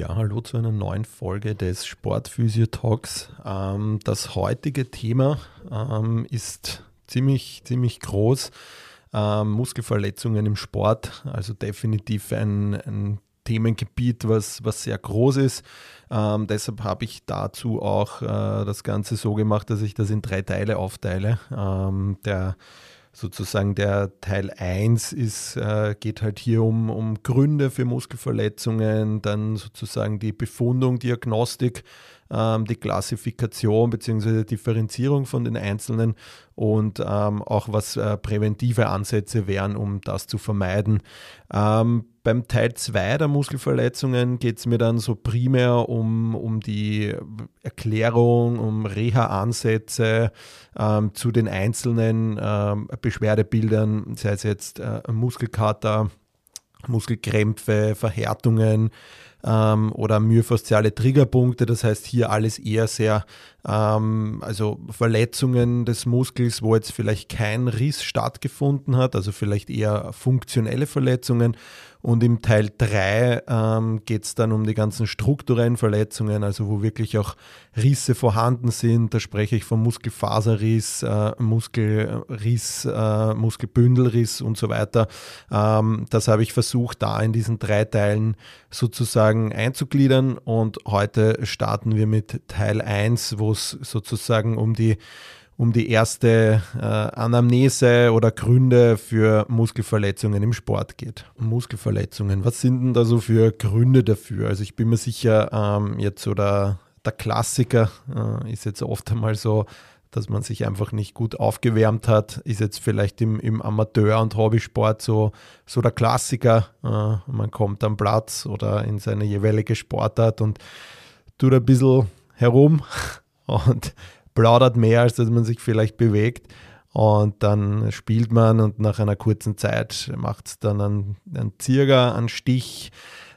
Ja, hallo zu einer neuen Folge des Sportphysio Talks. Ähm, das heutige Thema ähm, ist ziemlich, ziemlich groß. Ähm, Muskelverletzungen im Sport, also definitiv ein, ein Themengebiet, was, was sehr groß ist. Ähm, deshalb habe ich dazu auch äh, das Ganze so gemacht, dass ich das in drei Teile aufteile. Ähm, der sozusagen der Teil 1 ist, äh, geht halt hier um, um Gründe für Muskelverletzungen, dann sozusagen die Befundung, Diagnostik, ähm, die Klassifikation bzw. Differenzierung von den einzelnen und ähm, auch was äh, präventive Ansätze wären, um das zu vermeiden. Ähm, beim Teil 2 der Muskelverletzungen geht es mir dann so primär um, um die Erklärung, um Reha-Ansätze ähm, zu den einzelnen ähm, Beschwerdebildern, sei es jetzt äh, Muskelkater, Muskelkrämpfe, Verhärtungen, ähm, oder myofasziale Triggerpunkte. Das heißt hier alles eher sehr, ähm, also Verletzungen des Muskels, wo jetzt vielleicht kein Riss stattgefunden hat, also vielleicht eher funktionelle Verletzungen und im Teil 3 ähm, geht es dann um die ganzen strukturellen Verletzungen, also wo wirklich auch Risse vorhanden sind. Da spreche ich vom Muskelfaserriss, äh, Muskelriss, äh, Muskelbündelriss und so weiter. Ähm, das habe ich versucht, da in diesen drei Teilen sozusagen einzugliedern. Und heute starten wir mit Teil 1, wo es sozusagen um die um die erste äh, Anamnese oder Gründe für Muskelverletzungen im Sport geht. Muskelverletzungen, was sind denn da so für Gründe dafür? Also ich bin mir sicher, ähm, jetzt oder der Klassiker äh, ist jetzt oft einmal so, dass man sich einfach nicht gut aufgewärmt hat, ist jetzt vielleicht im, im Amateur- und Hobbysport so, so der Klassiker. Äh, man kommt am Platz oder in seine jeweilige Sportart und tut ein bisschen herum und plaudert mehr, als dass man sich vielleicht bewegt. Und dann spielt man und nach einer kurzen Zeit macht es dann einen, einen Zirger, einen Stich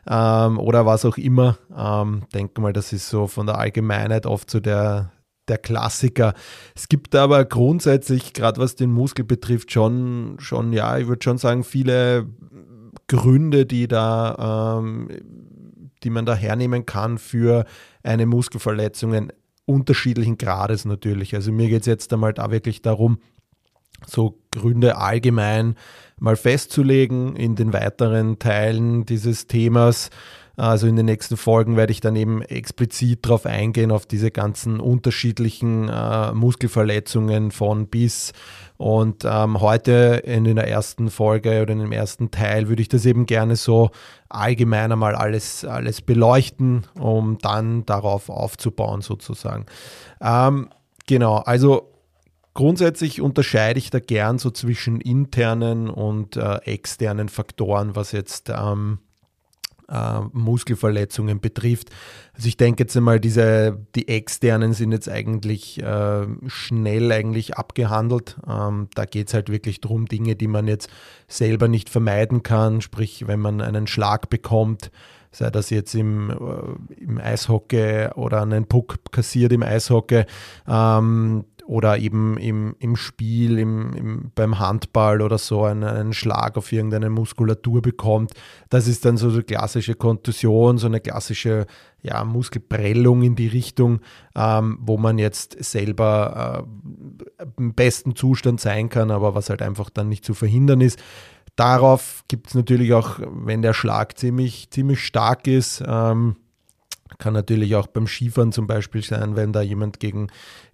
ähm, oder was auch immer. Ähm, denke mal, das ist so von der Allgemeinheit oft so der, der Klassiker. Es gibt aber grundsätzlich, gerade was den Muskel betrifft, schon, schon ja, ich würde schon sagen, viele Gründe, die da, ähm, die man da hernehmen kann für eine Muskelverletzung unterschiedlichen Grades natürlich. Also mir geht es jetzt einmal da wirklich darum, so Gründe allgemein mal festzulegen in den weiteren Teilen dieses Themas. Also in den nächsten Folgen werde ich dann eben explizit darauf eingehen, auf diese ganzen unterschiedlichen äh, Muskelverletzungen von bis. Und ähm, heute in der ersten Folge oder in dem ersten Teil würde ich das eben gerne so allgemein einmal alles, alles beleuchten, um dann darauf aufzubauen sozusagen. Ähm, genau, also Grundsätzlich unterscheide ich da gern so zwischen internen und äh, externen Faktoren, was jetzt ähm, äh, Muskelverletzungen betrifft. Also ich denke jetzt einmal, diese, die externen sind jetzt eigentlich äh, schnell eigentlich abgehandelt. Ähm, da geht es halt wirklich darum, Dinge, die man jetzt selber nicht vermeiden kann, sprich wenn man einen Schlag bekommt, sei das jetzt im, äh, im Eishockey oder einen Puck kassiert im Eishockey, ähm, oder eben im, im Spiel, im, im, beim Handball oder so einen, einen, Schlag auf irgendeine Muskulatur bekommt. Das ist dann so eine klassische Kontusion, so eine klassische ja, Muskelprellung in die Richtung, ähm, wo man jetzt selber äh, im besten Zustand sein kann, aber was halt einfach dann nicht zu verhindern ist. Darauf gibt es natürlich auch, wenn der Schlag ziemlich, ziemlich stark ist, ähm, kann natürlich auch beim Skifahren zum Beispiel sein, wenn da jemand gegen,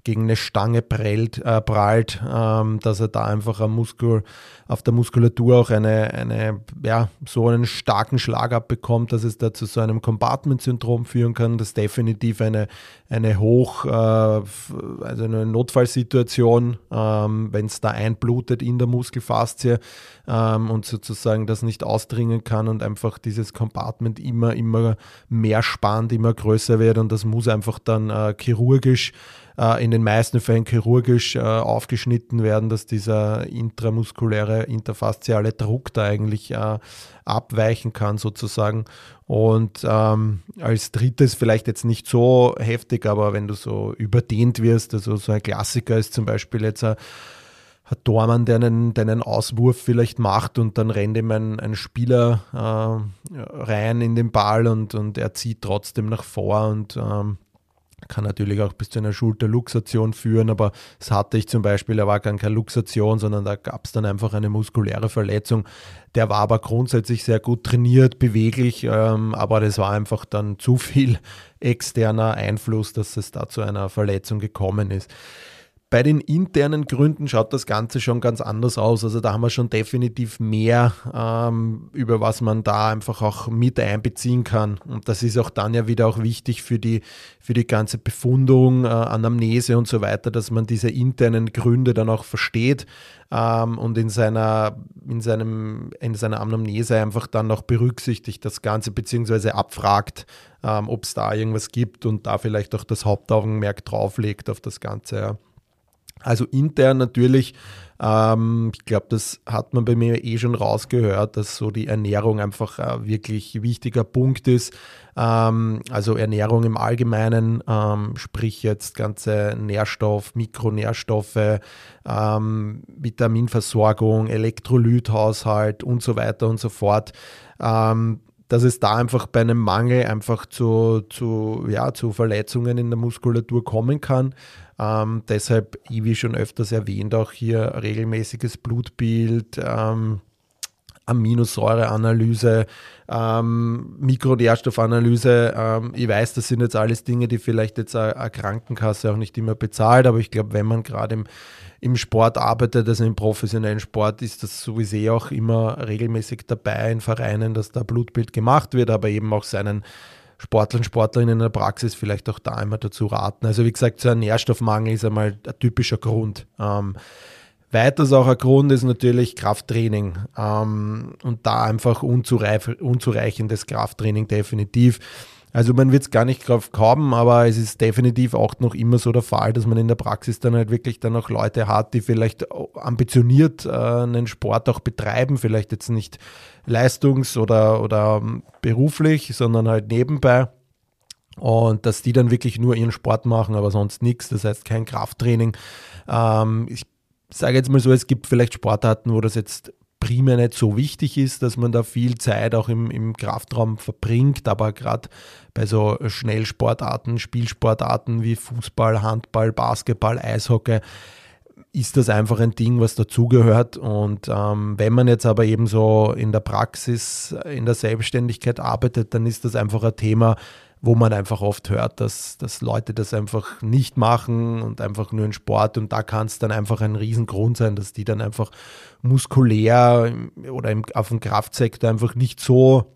gegen eine Stange prellt, äh, prallt, ähm, dass er da einfach am Muskel, auf der Muskulatur auch eine, eine, ja, so einen starken Schlag abbekommt, dass es da zu so einem Compartment-Syndrom führen kann. Das definitiv eine, eine hoch, äh, also eine Notfallsituation, ähm, wenn es da einblutet in der Muskelfaszie ähm, und sozusagen das nicht ausdringen kann und einfach dieses Compartment immer, immer mehr spannt, immer größer wird und das muss einfach dann äh, chirurgisch äh, in den meisten Fällen chirurgisch äh, aufgeschnitten werden, dass dieser intramuskuläre, interfasziale Druck da eigentlich äh, abweichen kann sozusagen. Und ähm, als drittes vielleicht jetzt nicht so heftig, aber wenn du so überdehnt wirst, also so ein Klassiker ist zum Beispiel jetzt ein hat Dormann, der einen, der einen Auswurf vielleicht macht und dann rennt ihm ein, ein Spieler äh, rein in den Ball und, und er zieht trotzdem nach vor und ähm, kann natürlich auch bis zu einer Schulterluxation führen, aber das hatte ich zum Beispiel, da war gar keine Luxation, sondern da gab es dann einfach eine muskuläre Verletzung. Der war aber grundsätzlich sehr gut trainiert, beweglich, ähm, aber das war einfach dann zu viel externer Einfluss, dass es da zu einer Verletzung gekommen ist. Bei den internen Gründen schaut das Ganze schon ganz anders aus. Also da haben wir schon definitiv mehr, ähm, über was man da einfach auch mit einbeziehen kann. Und das ist auch dann ja wieder auch wichtig für die, für die ganze Befundung, äh, Anamnese und so weiter, dass man diese internen Gründe dann auch versteht ähm, und in seiner, in, seinem, in seiner Anamnese einfach dann noch berücksichtigt das Ganze, beziehungsweise abfragt, ähm, ob es da irgendwas gibt und da vielleicht auch das Hauptaugenmerk drauflegt auf das Ganze. Ja. Also intern natürlich, ähm, ich glaube, das hat man bei mir eh schon rausgehört, dass so die Ernährung einfach ein wirklich wichtiger Punkt ist. Ähm, also Ernährung im Allgemeinen, ähm, sprich jetzt ganze Nährstoff, Mikronährstoffe, ähm, Vitaminversorgung, Elektrolythaushalt und so weiter und so fort ähm, dass es da einfach bei einem Mangel einfach zu, zu, ja, zu Verletzungen in der Muskulatur kommen kann. Ähm, deshalb, wie schon öfters erwähnt, auch hier regelmäßiges Blutbild, ähm, Aminosäureanalyse, ähm, Mikronährstoffanalyse. Ähm, ich weiß, das sind jetzt alles Dinge, die vielleicht jetzt eine Krankenkasse auch nicht immer bezahlt, aber ich glaube, wenn man gerade im, im Sport arbeitet, also im professionellen Sport, ist das sowieso auch immer regelmäßig dabei in Vereinen, dass da Blutbild gemacht wird, aber eben auch seinen Sportlern, Sportlerinnen in der Praxis vielleicht auch da immer dazu raten. Also wie gesagt, so ein Nährstoffmangel ist einmal ein typischer Grund. Ähm, Weiters auch ein Grund ist natürlich Krafttraining ähm, und da einfach unzureichendes Krafttraining definitiv. Also man wird es gar nicht drauf haben, aber es ist definitiv auch noch immer so der Fall, dass man in der Praxis dann halt wirklich dann auch Leute hat, die vielleicht ambitioniert äh, einen Sport auch betreiben, vielleicht jetzt nicht leistungs- oder, oder ähm, beruflich, sondern halt nebenbei. Und dass die dann wirklich nur ihren Sport machen, aber sonst nichts, das heißt kein Krafttraining. Ähm, ich sage jetzt mal so, es gibt vielleicht Sportarten, wo das jetzt primär nicht so wichtig ist, dass man da viel Zeit auch im, im Kraftraum verbringt, aber gerade bei so Schnellsportarten, Spielsportarten wie Fußball, Handball, Basketball, Eishockey, ist das einfach ein Ding, was dazugehört. Und ähm, wenn man jetzt aber eben so in der Praxis, in der Selbstständigkeit arbeitet, dann ist das einfach ein Thema, wo man einfach oft hört, dass, dass Leute das einfach nicht machen und einfach nur in Sport und da kann es dann einfach ein Riesengrund sein, dass die dann einfach muskulär oder im, auf dem Kraftsektor einfach nicht so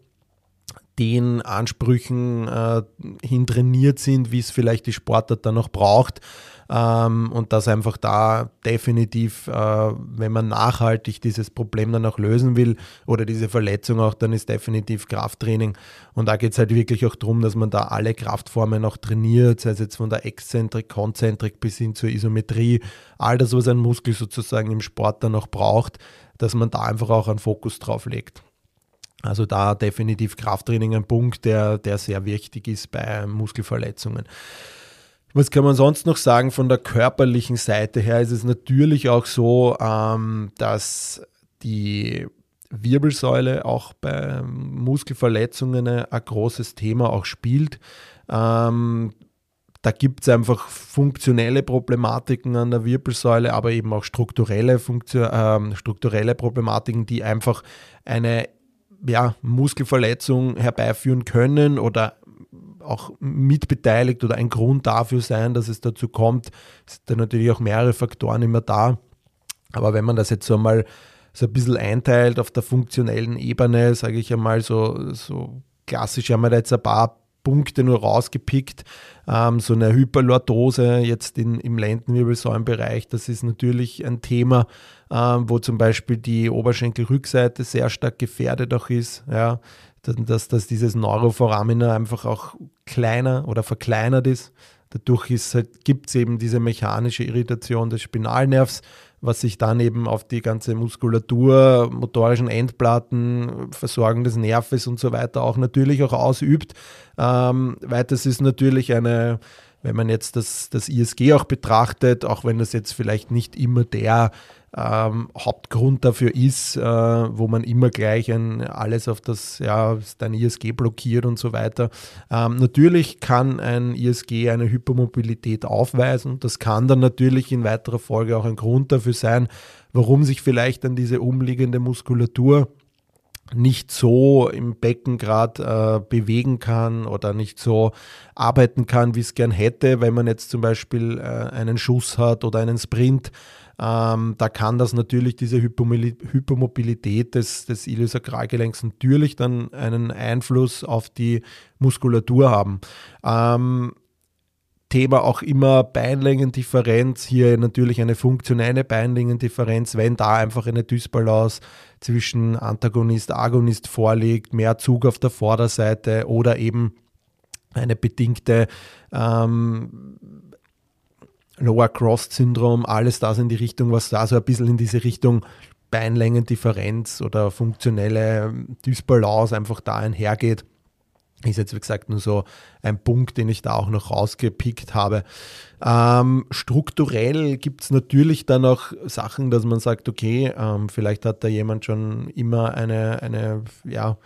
den Ansprüchen äh, hin trainiert sind, wie es vielleicht die Sportart dann noch braucht. Ähm, und dass einfach da definitiv, äh, wenn man nachhaltig dieses Problem dann auch lösen will oder diese Verletzung auch, dann ist definitiv Krafttraining. Und da geht es halt wirklich auch darum, dass man da alle Kraftformen auch trainiert, sei es jetzt von der Exzentrik, Konzentrik bis hin zur Isometrie, all das, was ein Muskel sozusagen im Sport dann auch braucht, dass man da einfach auch einen Fokus drauf legt. Also da definitiv Krafttraining ein Punkt, der, der sehr wichtig ist bei Muskelverletzungen. Was kann man sonst noch sagen von der körperlichen Seite her? Ist es natürlich auch so, ähm, dass die Wirbelsäule auch bei Muskelverletzungen ein großes Thema auch spielt. Ähm, da gibt es einfach funktionelle Problematiken an der Wirbelsäule, aber eben auch strukturelle, Funktion, äh, strukturelle Problematiken, die einfach eine ja, Muskelverletzung herbeiführen können oder auch mitbeteiligt oder ein Grund dafür sein, dass es dazu kommt. Sind da natürlich auch mehrere Faktoren immer da. Aber wenn man das jetzt so einmal so ein bisschen einteilt auf der funktionellen Ebene, sage ich einmal so, so klassisch haben wir da jetzt ein paar Punkte nur rausgepickt. Ähm, so eine Hyperlordose jetzt in, im Lendenwirbelsäulenbereich, das ist natürlich ein Thema, wo zum Beispiel die Oberschenkelrückseite sehr stark gefährdet auch ist. Ja, dass, dass dieses Neuroforamina einfach auch kleiner oder verkleinert ist. Dadurch halt, gibt es eben diese mechanische Irritation des Spinalnervs, was sich dann eben auf die ganze Muskulatur, motorischen Endplatten, Versorgung des Nerves und so weiter auch natürlich auch ausübt. Ähm, weiters ist natürlich eine, wenn man jetzt das, das ISG auch betrachtet, auch wenn das jetzt vielleicht nicht immer der ähm, Hauptgrund dafür ist, äh, wo man immer gleich ein, alles auf das, ja, dein ISG blockiert und so weiter. Ähm, natürlich kann ein ISG eine Hypermobilität aufweisen. Das kann dann natürlich in weiterer Folge auch ein Grund dafür sein, warum sich vielleicht dann diese umliegende Muskulatur nicht so im Becken gerade äh, bewegen kann oder nicht so arbeiten kann, wie es gern hätte, wenn man jetzt zum Beispiel äh, einen Schuss hat oder einen Sprint ähm, da kann das natürlich, diese Hypermobilität des, des Iliosakralgelenks natürlich dann einen Einfluss auf die Muskulatur haben. Ähm, Thema auch immer Beinlängendifferenz, hier natürlich eine funktionelle Beinlängendifferenz, wenn da einfach eine Dysbalance zwischen Antagonist, Agonist vorliegt, mehr Zug auf der Vorderseite oder eben eine bedingte ähm, Lower Cross Syndrom, alles das in die Richtung, was da so ein bisschen in diese Richtung Beinlängendifferenz oder funktionelle Dysbalance einfach da einhergeht. Ist jetzt, wie gesagt, nur so ein Punkt, den ich da auch noch rausgepickt habe. Ähm, strukturell gibt es natürlich dann auch Sachen, dass man sagt, okay, ähm, vielleicht hat da jemand schon immer eine, eine ja,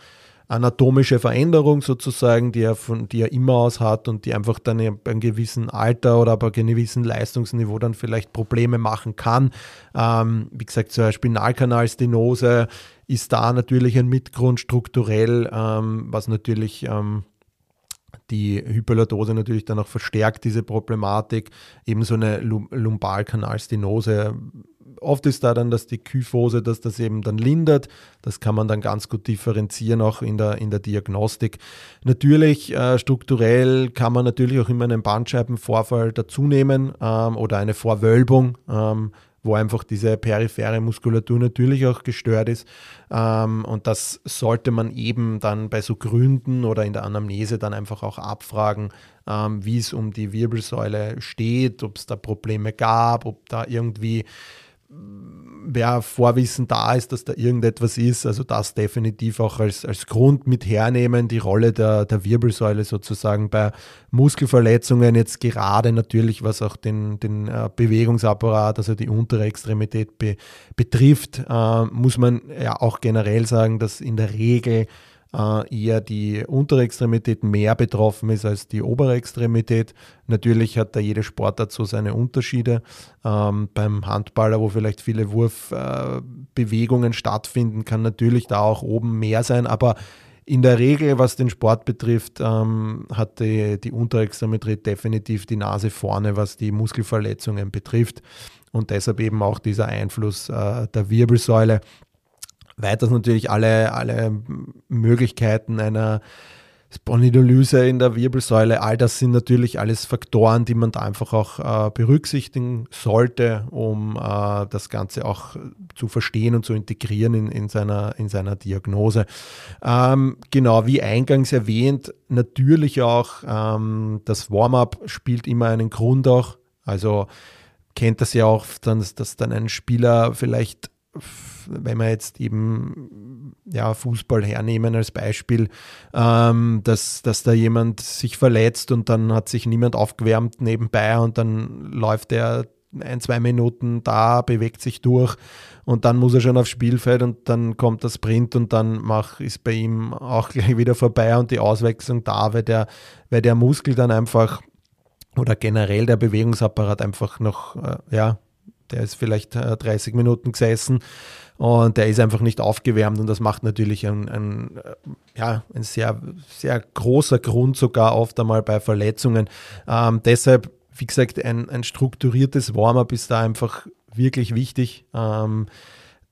anatomische Veränderung sozusagen, die er, von, die er immer aus hat und die einfach dann bei einem gewissen Alter oder bei einem gewissen Leistungsniveau dann vielleicht Probleme machen kann. Ähm, wie gesagt, eine Spinalkanalstenose ist da natürlich ein Mitgrund strukturell, ähm, was natürlich ähm, die Hyperlordose natürlich dann auch verstärkt, diese Problematik. Ebenso eine Lumbalkanalstenose oft ist da dann, dass die Kyphose, dass das eben dann lindert. Das kann man dann ganz gut differenzieren, auch in der, in der Diagnostik. Natürlich, äh, strukturell kann man natürlich auch immer einen Bandscheibenvorfall dazunehmen ähm, oder eine Vorwölbung. Ähm, wo einfach diese periphere Muskulatur natürlich auch gestört ist. Ähm, und das sollte man eben dann bei so Gründen oder in der Anamnese dann einfach auch abfragen, ähm, wie es um die Wirbelsäule steht, ob es da Probleme gab, ob da irgendwie wer Vorwissen da ist, dass da irgendetwas ist, also das definitiv auch als, als Grund mit hernehmen, die Rolle der, der Wirbelsäule sozusagen bei Muskelverletzungen jetzt gerade natürlich, was auch den, den äh, Bewegungsapparat, also die untere Extremität be, betrifft, äh, muss man ja auch generell sagen, dass in der Regel eher die untere Extremität mehr betroffen ist als die obere Extremität. Natürlich hat da jede Sportart so seine Unterschiede. Ähm, beim Handballer, wo vielleicht viele Wurfbewegungen äh, stattfinden, kann natürlich da auch oben mehr sein, aber in der Regel, was den Sport betrifft, ähm, hat die, die Unterextremität definitiv die Nase vorne, was die Muskelverletzungen betrifft. Und deshalb eben auch dieser Einfluss äh, der Wirbelsäule. Weiters natürlich alle, alle Möglichkeiten einer Spondylolyse in der Wirbelsäule, all das sind natürlich alles Faktoren, die man da einfach auch äh, berücksichtigen sollte, um äh, das Ganze auch zu verstehen und zu integrieren in, in, seiner, in seiner Diagnose. Ähm, genau, wie eingangs erwähnt, natürlich auch ähm, das Warm-up spielt immer einen Grund auch. Also kennt das ja auch, dass, dass dann ein Spieler vielleicht wenn wir jetzt eben ja, Fußball hernehmen als Beispiel, ähm, dass, dass da jemand sich verletzt und dann hat sich niemand aufgewärmt nebenbei und dann läuft er ein, zwei Minuten da, bewegt sich durch und dann muss er schon aufs Spielfeld und dann kommt der Sprint und dann mach, ist bei ihm auch gleich wieder vorbei und die Auswechslung da, weil der, weil der Muskel dann einfach oder generell der Bewegungsapparat einfach noch äh, ja, der ist vielleicht 30 äh, Minuten gesessen und der ist einfach nicht aufgewärmt und das macht natürlich ein, ein, äh, ja, ein sehr, sehr großer Grund sogar oft einmal bei Verletzungen. Ähm, deshalb, wie gesagt, ein, ein strukturiertes Warm-up ist da einfach wirklich wichtig. Ähm,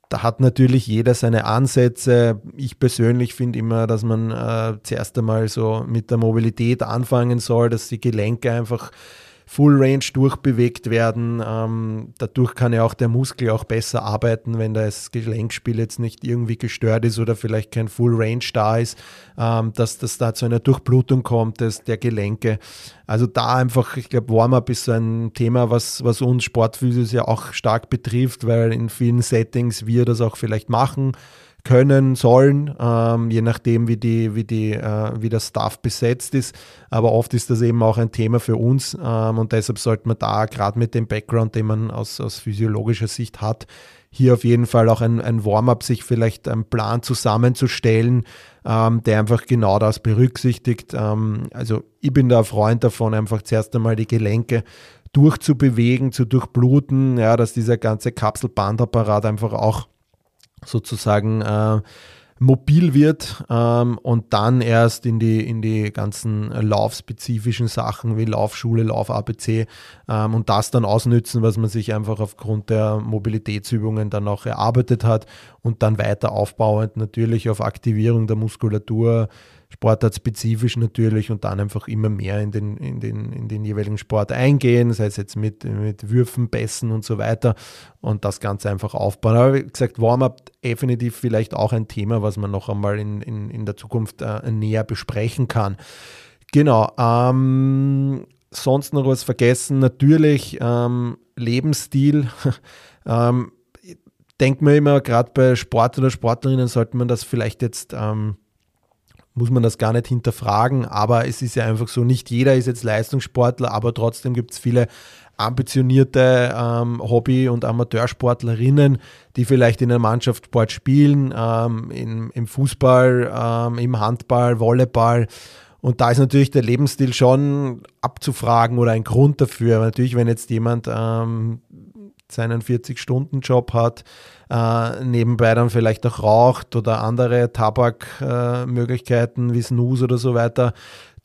da hat natürlich jeder seine Ansätze. Ich persönlich finde immer, dass man äh, zuerst einmal so mit der Mobilität anfangen soll, dass die Gelenke einfach Full Range durchbewegt werden. Ähm, dadurch kann ja auch der Muskel auch besser arbeiten, wenn das Gelenkspiel jetzt nicht irgendwie gestört ist oder vielleicht kein Full Range da ist, ähm, dass das da zu einer Durchblutung kommt des, der Gelenke. Also da einfach, ich glaube, Warm-up ist so ein Thema, was, was uns Sportphysios ja auch stark betrifft, weil in vielen Settings wir das auch vielleicht machen können, sollen, ähm, je nachdem, wie, die, wie, die, äh, wie der Staff besetzt ist. Aber oft ist das eben auch ein Thema für uns ähm, und deshalb sollte man da gerade mit dem Background, den man aus, aus physiologischer Sicht hat, hier auf jeden Fall auch ein, ein Warm-up, sich vielleicht einen Plan zusammenzustellen, ähm, der einfach genau das berücksichtigt. Ähm, also ich bin da ein Freund davon, einfach zuerst einmal die Gelenke durchzubewegen, zu durchbluten, ja, dass dieser ganze Kapselbandapparat einfach auch sozusagen äh, mobil wird ähm, und dann erst in die, in die ganzen laufspezifischen Sachen wie Laufschule, Lauf-ABC ähm, und das dann ausnützen, was man sich einfach aufgrund der Mobilitätsübungen dann auch erarbeitet hat und dann weiter aufbauend natürlich auf Aktivierung der Muskulatur, sportartspezifisch natürlich und dann einfach immer mehr in den, in den, in den jeweiligen Sport eingehen, sei es jetzt mit, mit Würfen, Bässen und so weiter und das Ganze einfach aufbauen. Aber wie gesagt, Warm-up definitiv vielleicht auch ein Thema, was man noch einmal in, in, in der Zukunft äh, näher besprechen kann. Genau, ähm, sonst noch was vergessen, natürlich ähm, Lebensstil. ähm, denkt man immer, gerade bei Sport oder Sportlerinnen sollte man das vielleicht jetzt ähm, muss man das gar nicht hinterfragen. Aber es ist ja einfach so, nicht jeder ist jetzt Leistungssportler, aber trotzdem gibt es viele ambitionierte ähm, Hobby- und Amateursportlerinnen, die vielleicht in einer Mannschaft Sport spielen, ähm, in, im Fußball, ähm, im Handball, Volleyball. Und da ist natürlich der Lebensstil schon abzufragen oder ein Grund dafür. Aber natürlich, wenn jetzt jemand ähm, seinen 40-Stunden-Job hat, äh, nebenbei dann vielleicht auch raucht oder andere Tabakmöglichkeiten äh, wie Snooze oder so weiter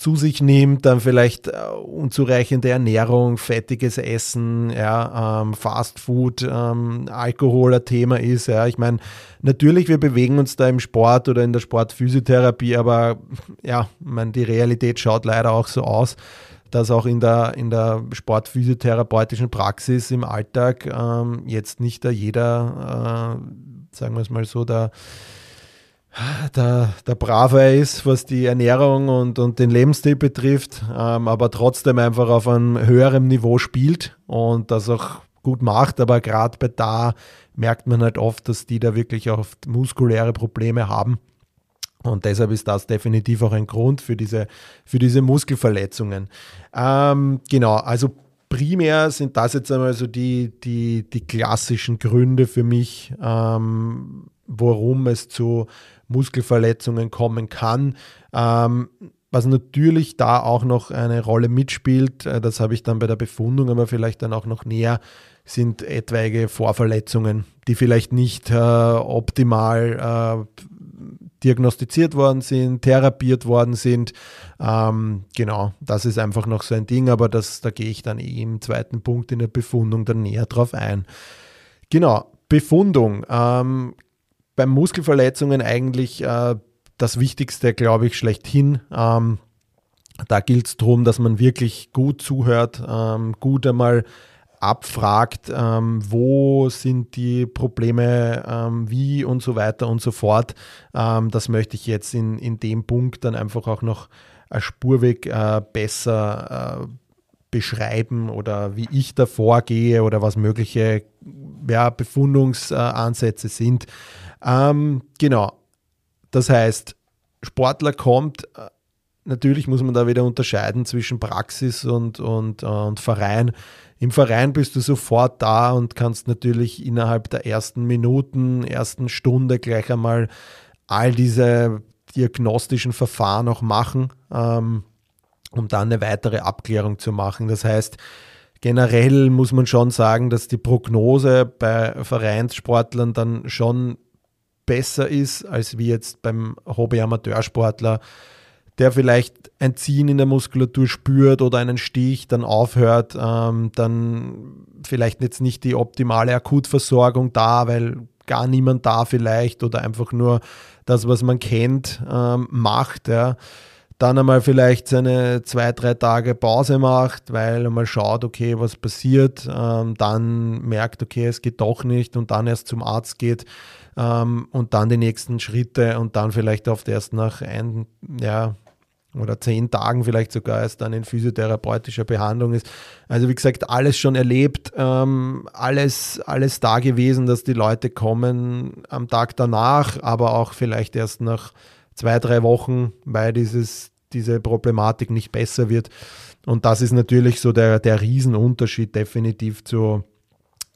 zu sich nimmt, dann vielleicht äh, unzureichende Ernährung, fettiges Essen, ja, ähm, Fast Food, ähm, Alkohol ein Thema ist. Ja. Ich meine, natürlich, wir bewegen uns da im Sport oder in der Sportphysiotherapie, aber ja, ich meine, die Realität schaut leider auch so aus dass auch in der, in der sportphysiotherapeutischen Praxis im Alltag ähm, jetzt nicht da jeder, äh, sagen wir es mal so, der, der, der Braver ist, was die Ernährung und, und den Lebensstil betrifft, ähm, aber trotzdem einfach auf einem höheren Niveau spielt und das auch gut macht. Aber gerade bei da merkt man halt oft, dass die da wirklich auch muskuläre Probleme haben und deshalb ist das definitiv auch ein Grund für diese, für diese Muskelverletzungen. Ähm, genau, also primär sind das jetzt einmal so die, die, die klassischen Gründe für mich, ähm, warum es zu Muskelverletzungen kommen kann. Ähm, was natürlich da auch noch eine Rolle mitspielt, äh, das habe ich dann bei der Befundung aber vielleicht dann auch noch näher, sind etwaige Vorverletzungen, die vielleicht nicht äh, optimal äh, diagnostiziert worden sind, therapiert worden sind. Ähm, genau, das ist einfach noch so ein Ding, aber das, da gehe ich dann eh im zweiten Punkt in der Befundung dann näher drauf ein. Genau, Befundung. Ähm, bei Muskelverletzungen eigentlich äh, das Wichtigste, glaube ich, schlechthin. Ähm, da gilt es darum, dass man wirklich gut zuhört, ähm, gut einmal abfragt, ähm, wo sind die Probleme, ähm, wie und so weiter und so fort. Ähm, das möchte ich jetzt in, in dem Punkt dann einfach auch noch ein Spurweg äh, besser äh, beschreiben oder wie ich da vorgehe oder was mögliche ja, Befundungsansätze sind. Ähm, genau. Das heißt, Sportler kommt, äh, natürlich muss man da wieder unterscheiden zwischen Praxis und, und, und Verein. Im Verein bist du sofort da und kannst natürlich innerhalb der ersten Minuten, ersten Stunde gleich einmal all diese diagnostischen Verfahren auch machen, ähm, um dann eine weitere Abklärung zu machen. Das heißt, generell muss man schon sagen, dass die Prognose bei Vereinssportlern dann schon besser ist, als wie jetzt beim Hobby-Amateursportler, der vielleicht ein Ziehen in der Muskulatur spürt oder einen Stich, dann aufhört, ähm, dann vielleicht jetzt nicht die optimale Akutversorgung da, weil gar niemand da vielleicht oder einfach nur das, was man kennt, ähm, macht. Ja dann einmal vielleicht seine zwei, drei Tage Pause macht, weil mal schaut, okay, was passiert, ähm, dann merkt, okay, es geht doch nicht und dann erst zum Arzt geht ähm, und dann die nächsten Schritte und dann vielleicht oft erst nach ein, ja, oder zehn Tagen vielleicht sogar erst dann in physiotherapeutischer Behandlung ist. Also wie gesagt, alles schon erlebt, ähm, alles, alles da gewesen, dass die Leute kommen am Tag danach, aber auch vielleicht erst nach zwei, drei Wochen, weil dieses, diese Problematik nicht besser wird. Und das ist natürlich so der, der Riesenunterschied definitiv zu,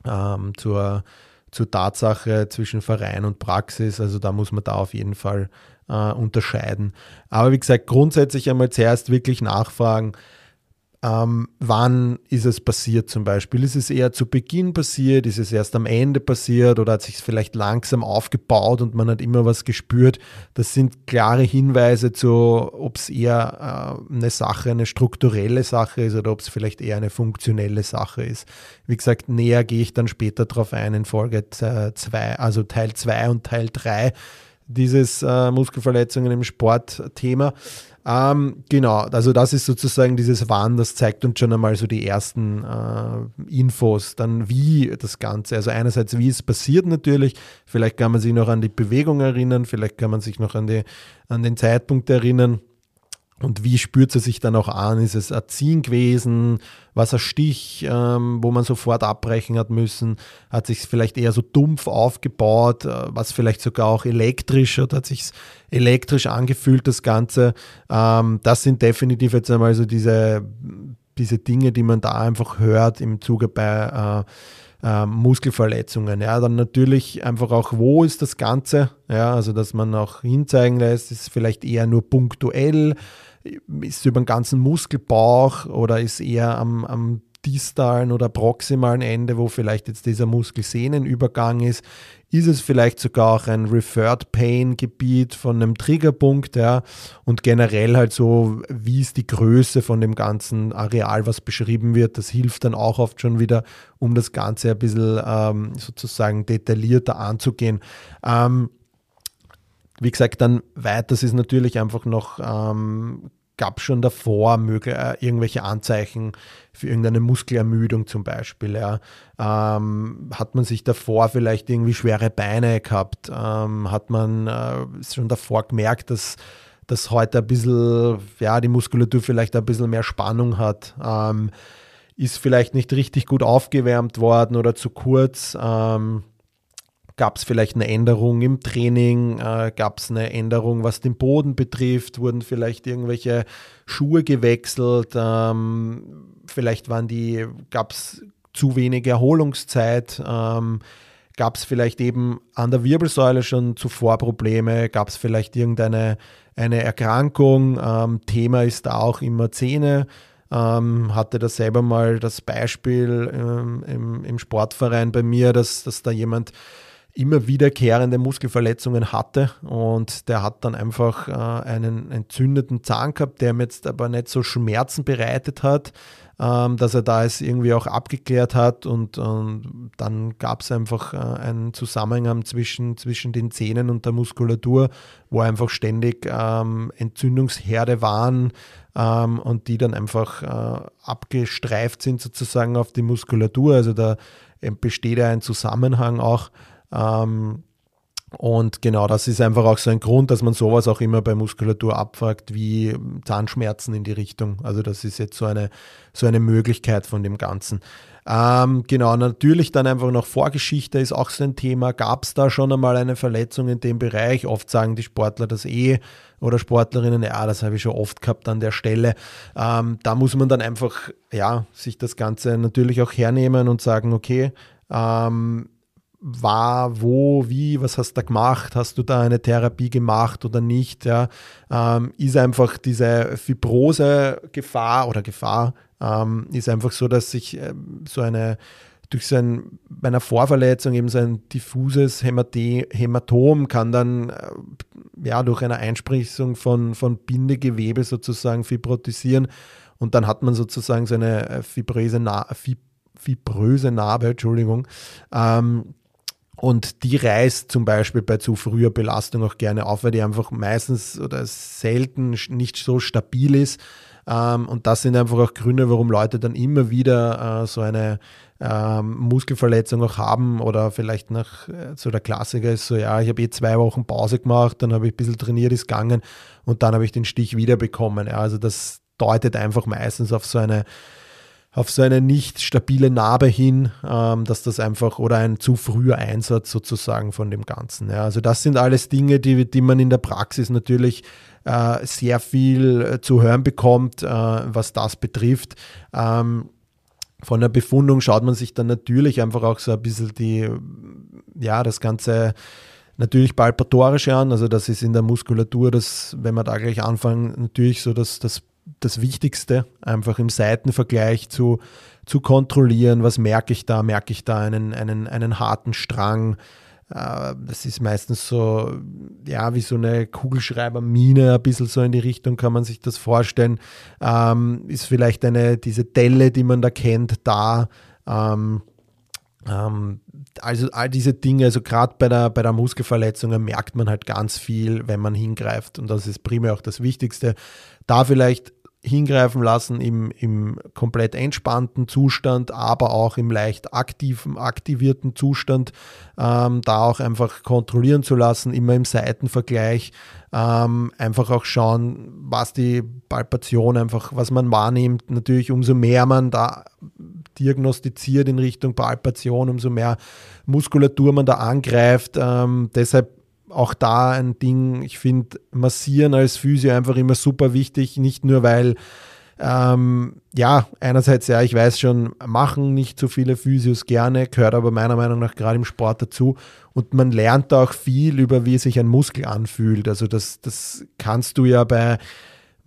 ähm, zur, zur Tatsache zwischen Verein und Praxis. Also da muss man da auf jeden Fall äh, unterscheiden. Aber wie gesagt, grundsätzlich einmal zuerst wirklich nachfragen, ähm, wann ist es passiert zum Beispiel? Ist es eher zu Beginn passiert? Ist es erst am Ende passiert? Oder hat sich vielleicht langsam aufgebaut und man hat immer was gespürt? Das sind klare Hinweise zu, ob es eher äh, eine Sache, eine strukturelle Sache ist oder ob es vielleicht eher eine funktionelle Sache ist. Wie gesagt, näher gehe ich dann später darauf ein in Folge 2, also Teil 2 und Teil 3 dieses äh, Muskelverletzungen im Sport-Thema. Ähm, genau, also das ist sozusagen dieses Wann, das zeigt uns schon einmal so die ersten äh, Infos. Dann wie das Ganze. Also einerseits, wie es passiert natürlich. Vielleicht kann man sich noch an die Bewegung erinnern, vielleicht kann man sich noch an, die, an den Zeitpunkt erinnern. Und wie spürt sie sich dann auch an? Ist es ein Ziehen gewesen? Was ein Stich, ähm, wo man sofort abbrechen hat müssen? Hat sich vielleicht eher so dumpf aufgebaut? Äh, was vielleicht sogar auch elektrisch oder hat sich elektrisch angefühlt, das Ganze? Ähm, das sind definitiv jetzt einmal so diese, diese Dinge, die man da einfach hört im Zuge bei äh, äh, Muskelverletzungen. Ja, dann natürlich einfach auch, wo ist das Ganze? Ja, also dass man auch hinzeigen lässt, ist vielleicht eher nur punktuell ist über den ganzen Muskelbauch oder ist eher am, am distalen oder proximalen Ende, wo vielleicht jetzt dieser Muskelsehnenübergang ist, ist es vielleicht sogar auch ein Referred Pain Gebiet von einem Triggerpunkt, ja, und generell halt so, wie ist die Größe von dem ganzen Areal, was beschrieben wird, das hilft dann auch oft schon wieder, um das Ganze ein bisschen ähm, sozusagen detaillierter anzugehen. Ähm, wie gesagt, dann weiters ist natürlich einfach noch, ähm, gab schon davor möglich, äh, irgendwelche Anzeichen für irgendeine Muskelermüdung zum Beispiel. Ja. Ähm, hat man sich davor vielleicht irgendwie schwere Beine gehabt? Ähm, hat man äh, schon davor gemerkt, dass, dass heute ein bisschen, ja, die Muskulatur vielleicht ein bisschen mehr Spannung hat? Ähm, ist vielleicht nicht richtig gut aufgewärmt worden oder zu kurz? Ähm, Gab es vielleicht eine Änderung im Training? Äh, Gab es eine Änderung, was den Boden betrifft? Wurden vielleicht irgendwelche Schuhe gewechselt? Ähm, vielleicht waren die, gab es zu wenig Erholungszeit? Ähm, Gab es vielleicht eben an der Wirbelsäule schon zuvor Probleme? Gab es vielleicht irgendeine eine Erkrankung? Ähm, Thema ist da auch immer Zähne. Ähm, hatte da selber mal das Beispiel ähm, im, im, Sportverein bei mir, dass, dass da jemand immer wiederkehrende Muskelverletzungen hatte und der hat dann einfach äh, einen entzündeten Zahn gehabt, der ihm jetzt aber nicht so Schmerzen bereitet hat, ähm, dass er da es irgendwie auch abgeklärt hat und, und dann gab es einfach äh, einen Zusammenhang zwischen, zwischen den Zähnen und der Muskulatur, wo einfach ständig ähm, Entzündungsherde waren ähm, und die dann einfach äh, abgestreift sind sozusagen auf die Muskulatur. Also da besteht ja ein Zusammenhang auch ähm, und genau, das ist einfach auch so ein Grund, dass man sowas auch immer bei Muskulatur abfragt, wie Zahnschmerzen in die Richtung. Also das ist jetzt so eine, so eine Möglichkeit von dem Ganzen. Ähm, genau, natürlich dann einfach noch Vorgeschichte ist auch so ein Thema. Gab es da schon einmal eine Verletzung in dem Bereich? Oft sagen die Sportler das eh oder Sportlerinnen, ja, das habe ich schon oft gehabt an der Stelle. Ähm, da muss man dann einfach, ja, sich das Ganze natürlich auch hernehmen und sagen, okay, ähm, war, wo, wie, was hast du da gemacht, hast du da eine Therapie gemacht oder nicht, ja, ähm, ist einfach diese Fibrose-Gefahr oder Gefahr ähm, ist einfach so, dass sich äh, so eine durch so bei einer Vorverletzung eben so ein diffuses Hämate Hämatom kann dann äh, ja durch eine Einspritzung von, von Bindegewebe sozusagen fibrotisieren und dann hat man sozusagen so eine äh, fibröse, Na fibröse Narbe, Entschuldigung. Ähm, und die reißt zum Beispiel bei zu früher Belastung auch gerne auf, weil die einfach meistens oder selten nicht so stabil ist. Ähm, und das sind einfach auch Gründe, warum Leute dann immer wieder äh, so eine ähm, Muskelverletzung auch haben oder vielleicht nach äh, so der Klassiker ist so, ja, ich habe eh zwei Wochen Pause gemacht, dann habe ich ein bisschen trainiert, ist gegangen und dann habe ich den Stich wieder bekommen. Ja, also das deutet einfach meistens auf so eine auf so eine nicht stabile Narbe hin, ähm, dass das einfach oder ein zu früher Einsatz sozusagen von dem Ganzen. Ja. Also das sind alles Dinge, die, die man in der Praxis natürlich äh, sehr viel äh, zu hören bekommt, äh, was das betrifft. Ähm, von der Befundung schaut man sich dann natürlich einfach auch so ein bisschen die, ja, das Ganze natürlich palpatorisch an. Also das ist in der Muskulatur, das, wenn wir da gleich anfangen, natürlich so das, das das Wichtigste, einfach im Seitenvergleich zu, zu kontrollieren, was merke ich da, merke ich da einen, einen, einen harten Strang. Äh, das ist meistens so, ja, wie so eine Kugelschreibermine, ein bisschen so in die Richtung kann man sich das vorstellen. Ähm, ist vielleicht eine, diese Delle, die man da kennt, da. Ähm, ähm, also all diese Dinge, also gerade bei der, bei der Muskelverletzung merkt man halt ganz viel, wenn man hingreift. Und das ist primär auch das Wichtigste. Da vielleicht hingreifen lassen im, im komplett entspannten Zustand, aber auch im leicht aktiven, aktivierten Zustand, ähm, da auch einfach kontrollieren zu lassen, immer im Seitenvergleich, ähm, einfach auch schauen, was die Palpation einfach, was man wahrnimmt. Natürlich, umso mehr man da diagnostiziert in Richtung Palpation, umso mehr Muskulatur man da angreift. Ähm, deshalb auch da ein Ding, ich finde Massieren als Physio einfach immer super wichtig, nicht nur weil, ähm, ja, einerseits, ja, ich weiß schon, machen nicht so viele Physios gerne, gehört aber meiner Meinung nach gerade im Sport dazu und man lernt auch viel über, wie sich ein Muskel anfühlt. Also das, das kannst du ja bei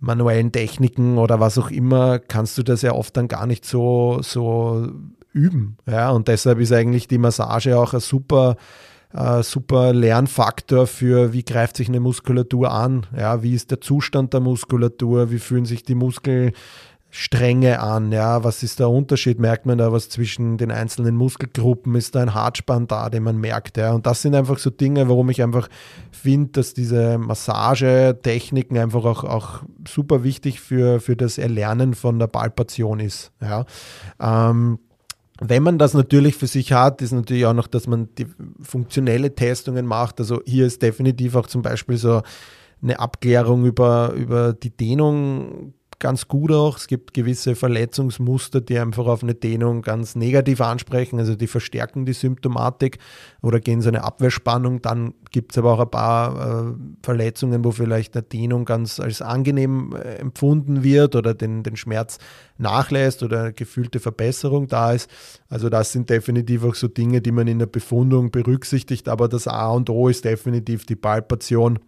manuellen Techniken oder was auch immer, kannst du das ja oft dann gar nicht so, so üben. Ja, und deshalb ist eigentlich die Massage auch ein super äh, super Lernfaktor für, wie greift sich eine Muskulatur an, ja, wie ist der Zustand der Muskulatur, wie fühlen sich die Muskelstränge an, ja, was ist der Unterschied, merkt man da was zwischen den einzelnen Muskelgruppen, ist da ein Hartspann da, den man merkt, ja, und das sind einfach so Dinge, warum ich einfach finde, dass diese Massagetechniken einfach auch, auch super wichtig für, für das Erlernen von der Palpation ist, ja. Ähm, wenn man das natürlich für sich hat, ist natürlich auch noch, dass man die funktionelle Testungen macht. Also hier ist definitiv auch zum Beispiel so eine Abklärung über, über die Dehnung ganz gut auch. Es gibt gewisse Verletzungsmuster, die einfach auf eine Dehnung ganz negativ ansprechen, also die verstärken die Symptomatik oder gehen so eine Abwehrspannung. Dann gibt es aber auch ein paar äh, Verletzungen, wo vielleicht eine Dehnung ganz als angenehm äh, empfunden wird oder den, den Schmerz nachlässt oder eine gefühlte Verbesserung da ist. Also das sind definitiv auch so Dinge, die man in der Befundung berücksichtigt, aber das A und O ist definitiv die Palpation.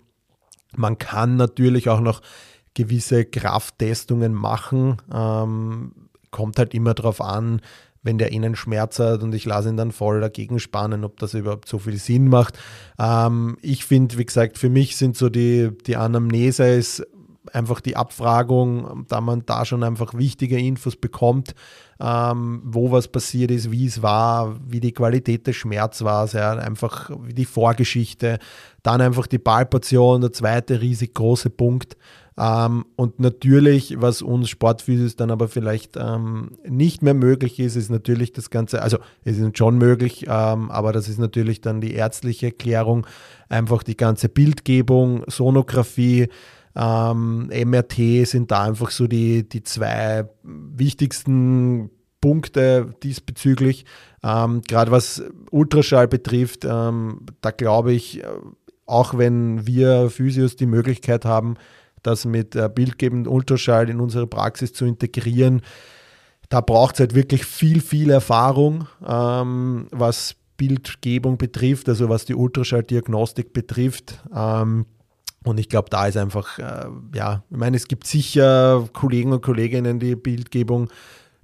Man kann natürlich auch noch gewisse Krafttestungen machen. Ähm, kommt halt immer darauf an, wenn der innen Schmerz hat und ich lasse ihn dann voll dagegen spannen, ob das überhaupt so viel Sinn macht. Ähm, ich finde, wie gesagt, für mich sind so die, die Anamnese ist einfach die Abfragung, da man da schon einfach wichtige Infos bekommt, ähm, wo was passiert ist, wie es war, wie die Qualität des Schmerzes war, sehr einfach die Vorgeschichte, dann einfach die Palpation, der zweite riesig große Punkt. Ähm, und natürlich, was uns Sportphysios dann aber vielleicht ähm, nicht mehr möglich ist, ist natürlich das Ganze, also es ist schon möglich, ähm, aber das ist natürlich dann die ärztliche Erklärung, einfach die ganze Bildgebung, Sonographie, MRT ähm, sind da einfach so die, die zwei wichtigsten Punkte diesbezüglich. Ähm, Gerade was Ultraschall betrifft, ähm, da glaube ich, äh, auch wenn wir Physios die Möglichkeit haben, das mit äh, bildgebendem Ultraschall in unsere Praxis zu integrieren. Da braucht es halt wirklich viel, viel Erfahrung, ähm, was Bildgebung betrifft, also was die Ultraschalldiagnostik betrifft. Ähm, Und ich glaube, da ist einfach, äh, ja, ich meine, es gibt sicher Kollegen und Kolleginnen, die Bildgebung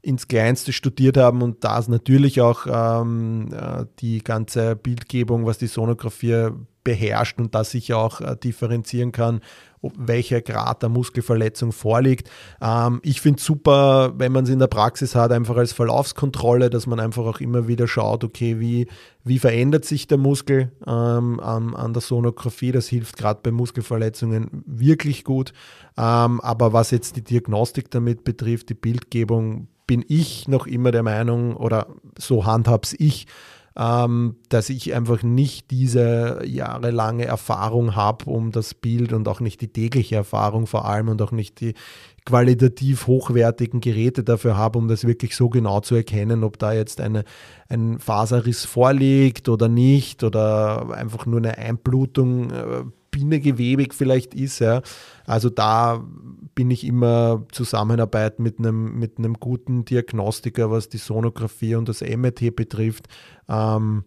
ins Kleinste studiert haben und da ist natürlich auch ähm, äh, die ganze Bildgebung, was die Sonographie beherrscht und da sicher auch äh, differenzieren kann, welcher Grad der Muskelverletzung vorliegt. Ähm, ich finde es super, wenn man es in der Praxis hat, einfach als Verlaufskontrolle, dass man einfach auch immer wieder schaut, okay, wie, wie verändert sich der Muskel ähm, an, an, der Sonographie. Das hilft gerade bei Muskelverletzungen wirklich gut. Ähm, aber was jetzt die Diagnostik damit betrifft, die Bildgebung, bin ich noch immer der Meinung, oder so handhab's ich, ähm, dass ich einfach nicht diese jahrelange Erfahrung habe, um das Bild und auch nicht die tägliche Erfahrung vor allem und auch nicht die qualitativ hochwertigen Geräte dafür habe, um das wirklich so genau zu erkennen, ob da jetzt eine, ein Faserriss vorliegt oder nicht oder einfach nur eine Einblutung äh, Bindegewebig vielleicht ist. Ja. Also da bin ich immer Zusammenarbeit mit einem, mit einem guten Diagnostiker, was die Sonographie und das MRT betrifft. Ähm,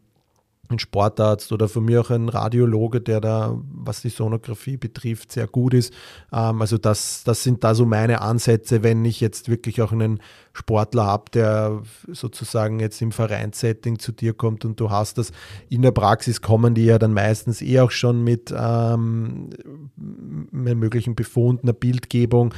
ein Sportarzt oder von mir auch ein Radiologe, der da, was die Sonographie betrifft, sehr gut ist. Ähm, also das, das sind da so meine Ansätze, wenn ich jetzt wirklich auch einen Sportler habe, der sozusagen jetzt im Vereinssetting zu dir kommt und du hast das. In der Praxis kommen die ja dann meistens eh auch schon mit ähm, möglichen Befunden, einer Bildgebung.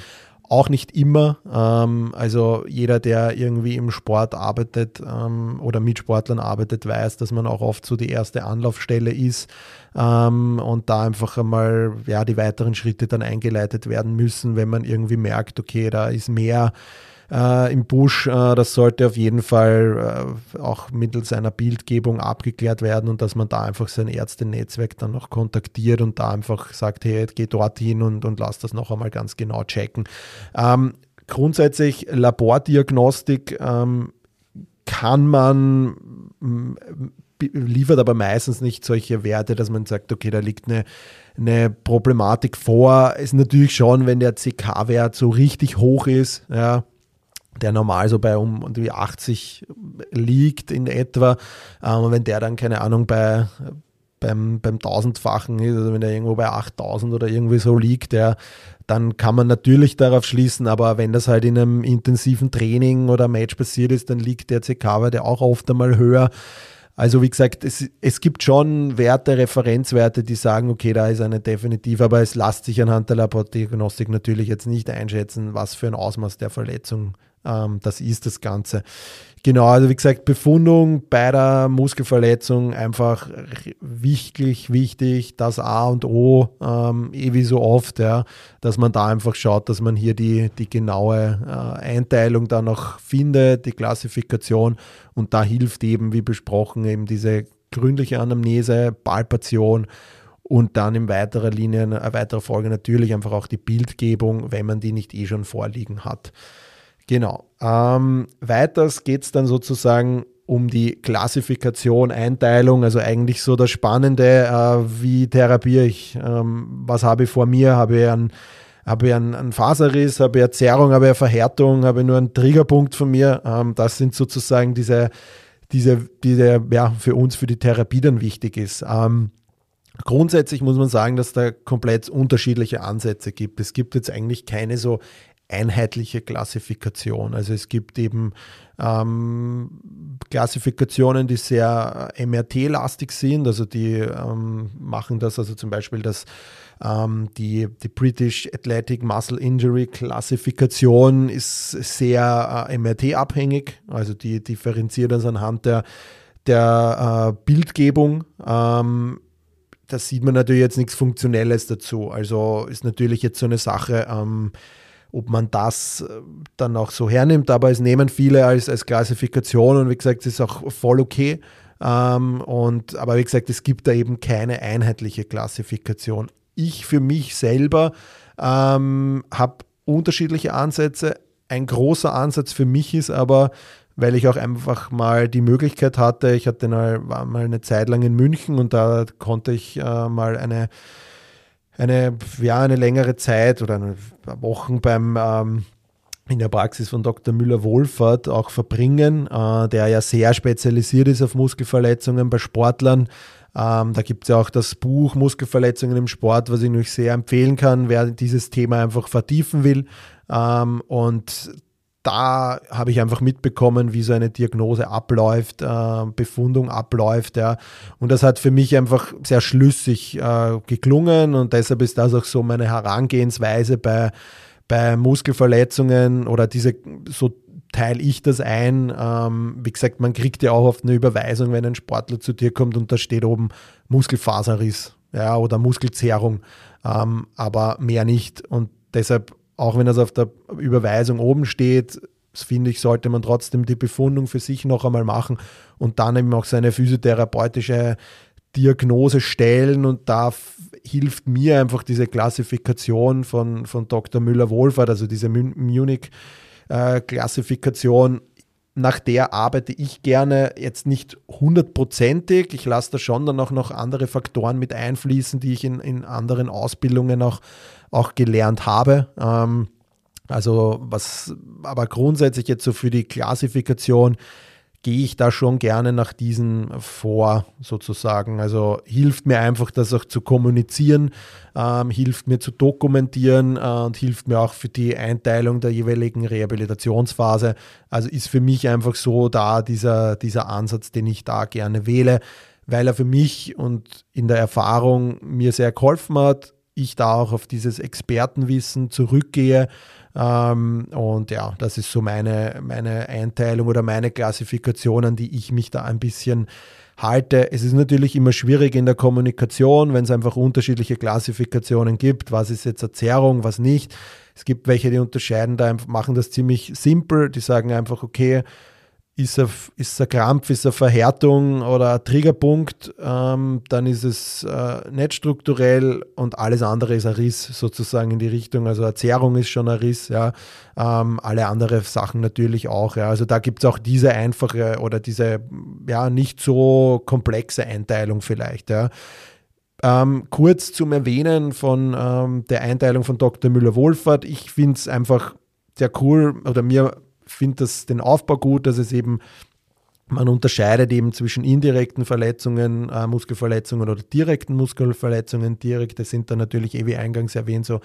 Auch nicht immer. Ähm, also jeder, der irgendwie im Sport arbeitet ähm, oder mit Sportlern arbeitet, weiß, dass man auch oft so die erste Anlaufstelle ist ähm, und da einfach einmal ja, die weiteren Schritte dann eingeleitet werden müssen, wenn man irgendwie merkt, okay, da ist mehr äh, im Busch. Äh, das sollte auf jeden Fall äh, auch mittels einer Bildgebung abgeklärt werden und dass man da einfach sein Ärztenetzwerk dann noch kontaktiert und da einfach sagt, hey, geh dorthin und, und lass das noch einmal ganz genau checken. Ähm, grundsätzlich Labordiagnostik ähm, kann man liefert aber meistens nicht solche Werte, dass man sagt, okay, da liegt eine, eine Problematik vor. Ist natürlich schon, wenn der CK-Wert so richtig hoch ist, ja, der normal so bei um die 80 liegt in etwa. Ähm, wenn der dann, keine Ahnung, bei beim, beim tausendfachen ist, also wenn der irgendwo bei 8000 oder irgendwie so liegt, der, dann kann man natürlich darauf schließen, aber wenn das halt in einem intensiven Training oder Match passiert ist, dann liegt der CK-Wert auch oft einmal höher. Also wie gesagt, es, es gibt schon Werte, Referenzwerte, die sagen, okay, da ist eine definitiv, aber es lässt sich anhand der Labordiagnostik natürlich jetzt nicht einschätzen, was für ein Ausmaß der Verletzung ähm, das ist das Ganze. Genau, also wie gesagt, Befundung bei der Muskelverletzung einfach wichtig, wichtig, das A und O, ähm, eh wie so oft, ja, dass man da einfach schaut, dass man hier die, die genaue äh, Einteilung dann noch findet, die Klassifikation und da hilft eben, wie besprochen, eben diese gründliche Anamnese, Palpation und dann in weiterer Linie, in weiterer Folge natürlich einfach auch die Bildgebung, wenn man die nicht eh schon vorliegen hat. Genau. Ähm, weiters geht es dann sozusagen um die Klassifikation, Einteilung, also eigentlich so das Spannende, äh, wie therapiere ich, ähm, was habe ich vor mir, habe ich einen, habe ich einen, Faserriss, habe ich eine Zerrung, habe ich eine Verhärtung, habe ich nur einen Triggerpunkt von mir. Ähm, das sind sozusagen diese, diese, diese, ja, für uns, für die Therapie dann wichtig ist. Ähm, grundsätzlich muss man sagen, dass da komplett unterschiedliche Ansätze gibt. Es gibt jetzt eigentlich keine so einheitliche Klassifikation. Also es gibt eben ähm, Klassifikationen, die sehr MRT-lastig sind, also die ähm, machen das, also zum Beispiel das, ähm, die, die British Athletic Muscle Injury Klassifikation ist sehr äh, MRT-abhängig, also die differenziert das anhand der, der äh, Bildgebung. Ähm, da sieht man natürlich jetzt nichts Funktionelles dazu. Also ist natürlich jetzt so eine Sache, ähm, ob man das äh, dann auch so hernimmt, aber es nehmen viele als, als Klassifikation und wie gesagt, es ist auch voll okay. Ähm, und, aber wie gesagt, es gibt da eben keine einheitliche Klassifikation. Ich für mich selber ähm, habe unterschiedliche Ansätze. Ein großer Ansatz für mich ist aber, weil ich auch einfach mal die Möglichkeit hatte, ich hatte eine, war mal eine Zeit lang in München und da konnte ich äh, mal eine eine, ja, eine längere Zeit oder eine Wochen beim ähm, in der Praxis von Dr. Müller-Wohlfahrt auch verbringen, äh, der ja sehr spezialisiert ist auf Muskelverletzungen bei Sportlern. Ähm, da gibt es ja auch das Buch Muskelverletzungen im Sport, was ich euch sehr empfehlen kann, wer dieses Thema einfach vertiefen will. Ähm, und da habe ich einfach mitbekommen, wie so eine Diagnose abläuft, äh, Befundung abläuft. Ja. Und das hat für mich einfach sehr schlüssig äh, geklungen und deshalb ist das auch so meine Herangehensweise bei, bei Muskelverletzungen oder diese, so teile ich das ein. Ähm, wie gesagt, man kriegt ja auch oft eine Überweisung, wenn ein Sportler zu dir kommt und da steht oben Muskelfaserriss ja, oder Muskelzerrung, ähm, aber mehr nicht. Und deshalb auch wenn das auf der Überweisung oben steht, finde ich, sollte man trotzdem die Befundung für sich noch einmal machen und dann eben auch seine physiotherapeutische Diagnose stellen und da hilft mir einfach diese Klassifikation von, von Dr. Müller-Wohlfahrt, also diese Munich-Klassifikation, äh, nach der arbeite ich gerne jetzt nicht hundertprozentig. Ich lasse da schon dann auch noch andere Faktoren mit einfließen, die ich in, in anderen Ausbildungen auch auch gelernt habe. Ähm, also was, aber grundsätzlich jetzt so für die Klassifikation gehe ich da schon gerne nach diesen vor, sozusagen. Also hilft mir einfach, das auch zu kommunizieren, ähm, hilft mir zu dokumentieren äh, und hilft mir auch für die Einteilung der jeweiligen Rehabilitationsphase. Also ist für mich einfach so da dieser, dieser Ansatz, den ich da gerne wähle, weil er für mich und in der Erfahrung mir sehr geholfen hat, ich da auch auf dieses Expertenwissen zurückgehe. Ähm, und ja, das ist so meine, meine Einteilung oder meine Klassifikation, an die ich mich da ein bisschen halte. Es ist natürlich immer schwierig in der Kommunikation, wenn es einfach unterschiedliche Klassifikationen gibt. Was ist jetzt Erzerrung, was nicht? Es gibt welche, die unterscheiden da, machen das ziemlich simpel. Die sagen einfach, okay, ist er, ist er Krampf, ist er Verhärtung oder ein Triggerpunkt, ähm, dann ist es äh, nicht strukturell und alles andere ist ein Riss sozusagen in die Richtung. Also eine Zerrung ist schon ein Riss, ja. Ähm, alle anderen Sachen natürlich auch. Ja. Also da gibt es auch diese einfache oder diese ja nicht so komplexe Einteilung vielleicht. Ja. Ähm, kurz zum Erwähnen von ähm, der Einteilung von Dr. Müller-Wohlfahrt. Ich finde es einfach sehr cool oder mir finde den Aufbau gut, dass es eben man unterscheidet eben zwischen indirekten Verletzungen, äh, Muskelverletzungen oder direkten Muskelverletzungen. Direkte sind dann natürlich, eh wie eingangs erwähnt, so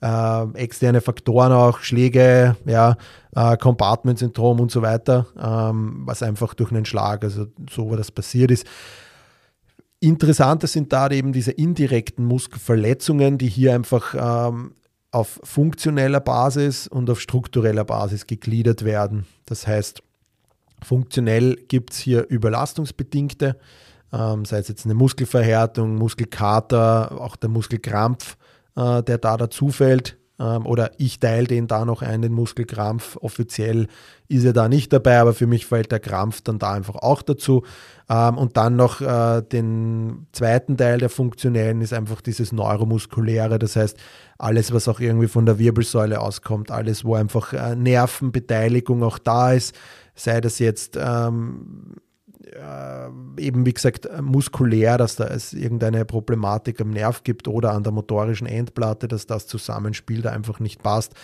äh, externe Faktoren auch, Schläge, ja, äh, Compartment-Syndrom und so weiter, ähm, was einfach durch einen Schlag, also so, wo das passiert ist. Interessanter sind da eben diese indirekten Muskelverletzungen, die hier einfach ähm, auf funktioneller Basis und auf struktureller Basis gegliedert werden. Das heißt, funktionell gibt es hier überlastungsbedingte, ähm, sei es jetzt eine Muskelverhärtung, Muskelkater, auch der Muskelkrampf, äh, der da dazu fällt. Ähm, oder ich teile den da noch ein, den Muskelkrampf. Offiziell ist er da nicht dabei, aber für mich fällt der Krampf dann da einfach auch dazu. Ähm, und dann noch äh, den zweiten Teil der Funktionellen ist einfach dieses Neuromuskuläre, das heißt alles, was auch irgendwie von der Wirbelsäule auskommt, alles, wo einfach äh, Nervenbeteiligung auch da ist, sei das jetzt ähm, äh, eben wie gesagt muskulär, dass da es irgendeine Problematik am Nerv gibt oder an der motorischen Endplatte, dass das Zusammenspiel da einfach nicht passt.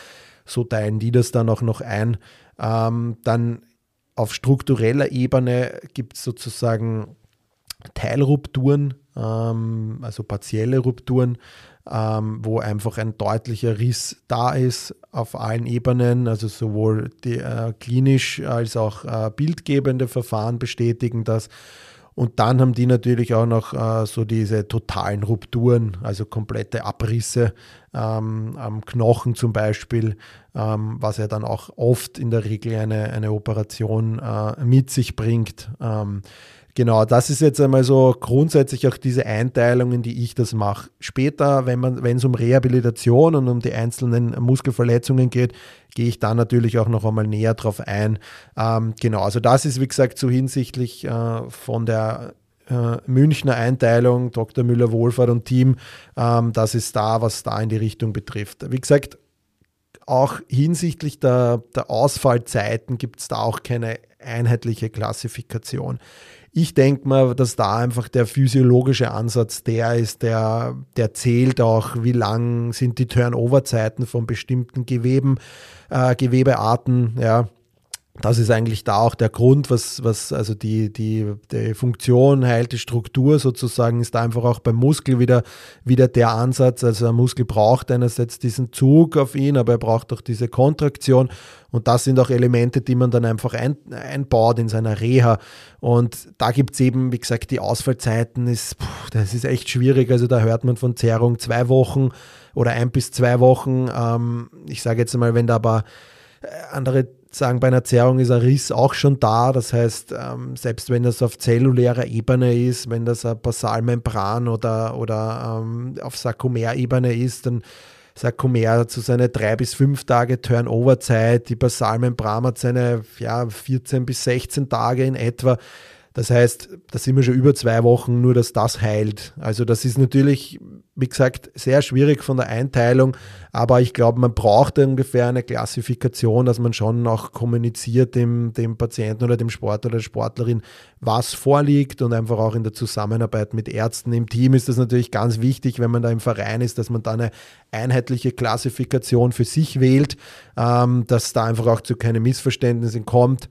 So teilen die das dann auch noch ein. Ähm, dann auf struktureller Ebene gibt es sozusagen Teilrupturen, ähm, also partielle Rupturen, ähm, wo einfach ein deutlicher Riss da ist auf allen Ebenen, also sowohl die, äh, klinisch als auch äh, bildgebende Verfahren bestätigen das. Und dann haben die natürlich auch noch äh, so diese totalen Rupturen, also komplette Abrisse ähm, am Knochen zum Beispiel, ähm, was ja dann auch oft in der Regel eine, eine Operation äh, mit sich bringt. Ähm, Genau, das ist jetzt einmal so grundsätzlich auch diese Einteilungen, die ich das mache. Später, wenn es um Rehabilitation und um die einzelnen Muskelverletzungen geht, gehe ich da natürlich auch noch einmal näher drauf ein. Ähm, genau, also das ist wie gesagt so hinsichtlich äh, von der äh, Münchner Einteilung, Dr. Müller-Wohlfahrt und Team, ähm, das ist da, was da in die Richtung betrifft. Wie gesagt, auch hinsichtlich der, der Ausfallzeiten gibt es da auch keine einheitliche Klassifikation. Ich denke mal, dass da einfach der physiologische Ansatz der ist, der, der zählt auch, wie lang sind die Turnover-Zeiten von bestimmten Geweben, äh, Gewebearten, ja. Das ist eigentlich da auch der Grund, was, was also die, die, die Funktion heilt die Struktur sozusagen, ist da einfach auch beim Muskel wieder, wieder der Ansatz. Also ein Muskel braucht einerseits diesen Zug auf ihn, aber er braucht auch diese Kontraktion. Und das sind auch Elemente, die man dann einfach ein, einbaut in seiner Reha. Und da gibt es eben, wie gesagt, die Ausfallzeiten, ist, puh, das ist echt schwierig. Also da hört man von Zerrung zwei Wochen oder ein bis zwei Wochen. Ähm, ich sage jetzt mal, wenn da aber äh, andere sagen, bei einer Zerrung ist ein Riss auch schon da. Das heißt, ähm, selbst wenn das auf zellulärer Ebene ist, wenn das eine Basalmembran oder, oder ähm, auf Sarkomerebene ist, dann Sarkomer zu seine drei bis fünf Tage Turnover-Zeit, die Basalmembran hat seine ja, 14 bis 16 Tage in etwa. Das heißt, da sind wir schon über zwei Wochen, nur dass das heilt. Also das ist natürlich, wie gesagt, sehr schwierig von der Einteilung, aber ich glaube, man braucht ungefähr eine Klassifikation, dass man schon auch kommuniziert dem, dem Patienten oder dem Sportler oder der Sportlerin, was vorliegt und einfach auch in der Zusammenarbeit mit Ärzten im Team ist das natürlich ganz wichtig, wenn man da im Verein ist, dass man da eine einheitliche Klassifikation für sich wählt, ähm, dass da einfach auch zu keinen Missverständnissen kommt.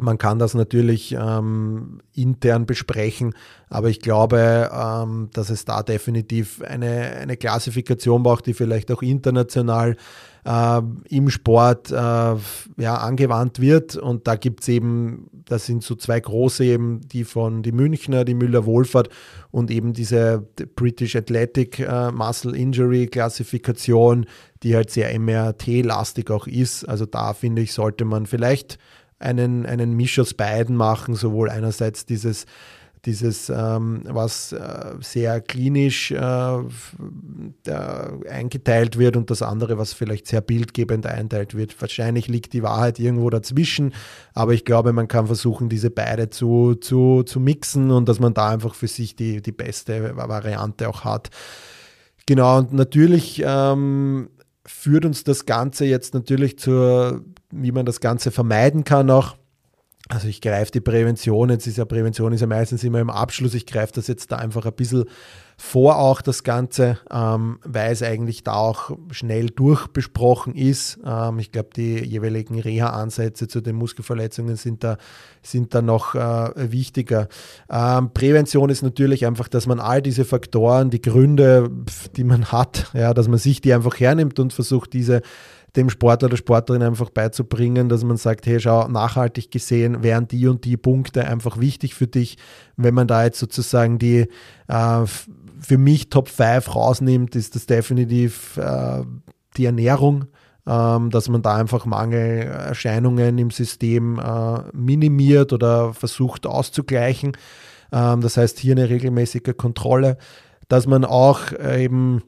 Man kann das natürlich ähm, intern besprechen, aber ich glaube, ähm, dass es da definitiv eine, eine Klassifikation braucht, die vielleicht auch international äh, im Sport äh, ja, angewandt wird. Und da gibt es eben, das sind so zwei große eben, die von die Münchner, die Müller-Wohlfahrt und eben diese British Athletic äh, Muscle Injury Klassifikation, die halt sehr MRT-lastig auch ist. Also da finde ich, sollte man vielleicht einen, einen Misch aus beiden machen, sowohl einerseits dieses dieses, ähm, was äh, sehr klinisch äh, eingeteilt wird und das andere, was vielleicht sehr bildgebend einteilt wird. Wahrscheinlich liegt die Wahrheit irgendwo dazwischen, aber ich glaube, man kann versuchen, diese beide zu, zu, zu mixen und dass man da einfach für sich die, die beste Variante auch hat. Genau, und natürlich ähm, führt uns das Ganze jetzt natürlich zur, wie man das Ganze vermeiden kann auch. Also ich greife die Prävention, jetzt ist ja Prävention ist ja meistens immer im Abschluss, ich greife das jetzt da einfach ein bisschen vor auch das Ganze, ähm, weil es eigentlich da auch schnell durchbesprochen ist. Ähm, ich glaube, die jeweiligen Reha-Ansätze zu den Muskelverletzungen sind da, sind da noch äh, wichtiger. Ähm, Prävention ist natürlich einfach, dass man all diese Faktoren, die Gründe, die man hat, ja, dass man sich die einfach hernimmt und versucht, diese dem Sportler oder Sportlerin einfach beizubringen, dass man sagt, hey, schau, nachhaltig gesehen wären die und die Punkte einfach wichtig für dich. Wenn man da jetzt sozusagen die äh, für mich Top 5 rausnimmt, ist das definitiv äh, die Ernährung, ähm, dass man da einfach Mangelerscheinungen im System äh, minimiert oder versucht auszugleichen. Ähm, das heißt, hier eine regelmäßige Kontrolle, dass man auch äh, eben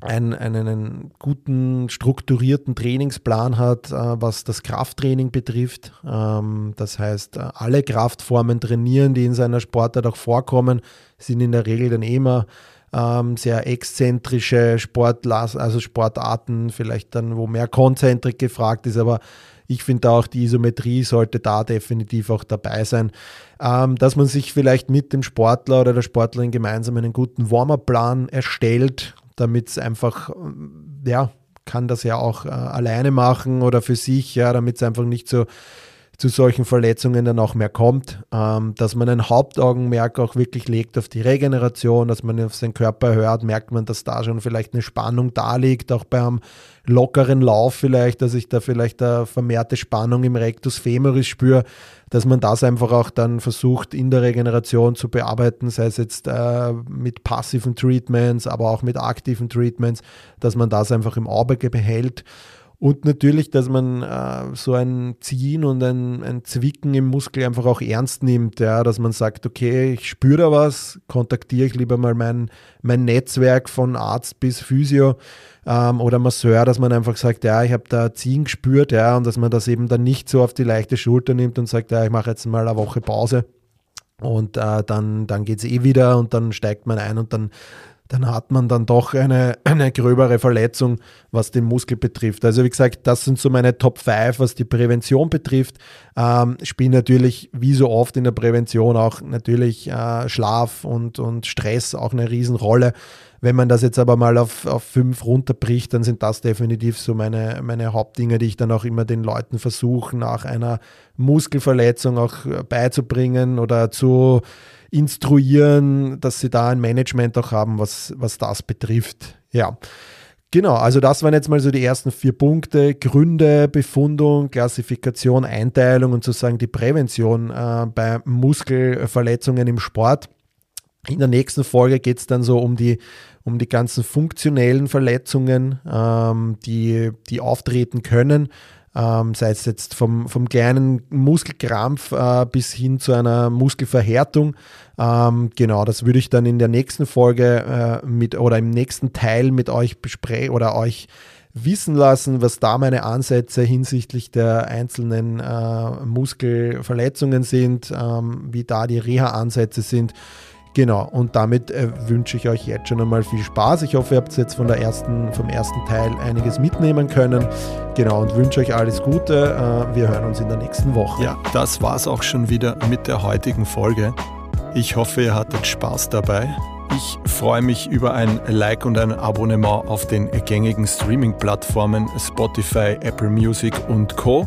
einen, einen guten, strukturierten Trainingsplan hat, äh, was das Krafttraining betrifft. Ähm, das heißt, äh, alle Kraftformen trainieren, die in seiner Sportart auch vorkommen, sind in der Regel dann immer ähm, sehr exzentrische Sportlas also Sportarten, vielleicht dann, wo mehr Konzentrik gefragt ist, aber ich finde auch, die Isometrie sollte da definitiv auch dabei sein. Ähm, dass man sich vielleicht mit dem Sportler oder der Sportlerin gemeinsam einen guten Warm-up-Plan erstellt, damit es einfach, ja, kann das ja auch äh, alleine machen oder für sich, ja, damit es einfach nicht so zu solchen Verletzungen dann auch mehr kommt, ähm, dass man ein Hauptaugenmerk auch wirklich legt auf die Regeneration, dass man auf seinen Körper hört, merkt man, dass da schon vielleicht eine Spannung da liegt, auch beim lockeren Lauf vielleicht, dass ich da vielleicht eine vermehrte Spannung im Rectus femoris spüre, dass man das einfach auch dann versucht in der Regeneration zu bearbeiten, sei es jetzt äh, mit passiven Treatments, aber auch mit aktiven Treatments, dass man das einfach im Auge behält. Und natürlich, dass man äh, so ein Ziehen und ein, ein Zwicken im Muskel einfach auch ernst nimmt, ja, dass man sagt, okay, ich spüre da was, kontaktiere ich lieber mal mein, mein Netzwerk von Arzt bis Physio ähm, oder Masseur, dass man einfach sagt, ja, ich habe da Ziehen gespürt, ja, und dass man das eben dann nicht so auf die leichte Schulter nimmt und sagt, ja, ich mache jetzt mal eine Woche Pause und äh, dann, dann geht es eh wieder und dann steigt man ein und dann dann hat man dann doch eine, eine gröbere Verletzung, was den Muskel betrifft. Also wie gesagt, das sind so meine Top 5, was die Prävention betrifft. Ähm, spielen natürlich, wie so oft in der Prävention, auch natürlich äh, Schlaf und, und Stress auch eine Riesenrolle. Wenn man das jetzt aber mal auf, auf fünf runterbricht, dann sind das definitiv so meine, meine Hauptdinge, die ich dann auch immer den Leuten versuche, nach einer Muskelverletzung auch beizubringen oder zu instruieren, dass sie da ein Management auch haben, was, was das betrifft. Ja. Genau, also das waren jetzt mal so die ersten vier Punkte. Gründe, Befundung, Klassifikation, Einteilung und sozusagen die Prävention äh, bei Muskelverletzungen im Sport. In der nächsten Folge geht es dann so um die, um die ganzen funktionellen Verletzungen, ähm, die, die auftreten können ähm, sei es jetzt vom, vom kleinen Muskelkrampf äh, bis hin zu einer Muskelverhärtung. Ähm, genau, das würde ich dann in der nächsten Folge äh, mit oder im nächsten Teil mit euch besprechen oder euch wissen lassen, was da meine Ansätze hinsichtlich der einzelnen äh, Muskelverletzungen sind, ähm, wie da die Reha-Ansätze sind. Genau, und damit äh, wünsche ich euch jetzt schon einmal viel Spaß. Ich hoffe, ihr habt jetzt von der ersten, vom ersten Teil einiges mitnehmen können. Genau, und wünsche euch alles Gute. Äh, wir hören uns in der nächsten Woche. Ja, das war es auch schon wieder mit der heutigen Folge. Ich hoffe, ihr hattet Spaß dabei. Ich freue mich über ein Like und ein Abonnement auf den gängigen Streaming-Plattformen Spotify, Apple Music und Co.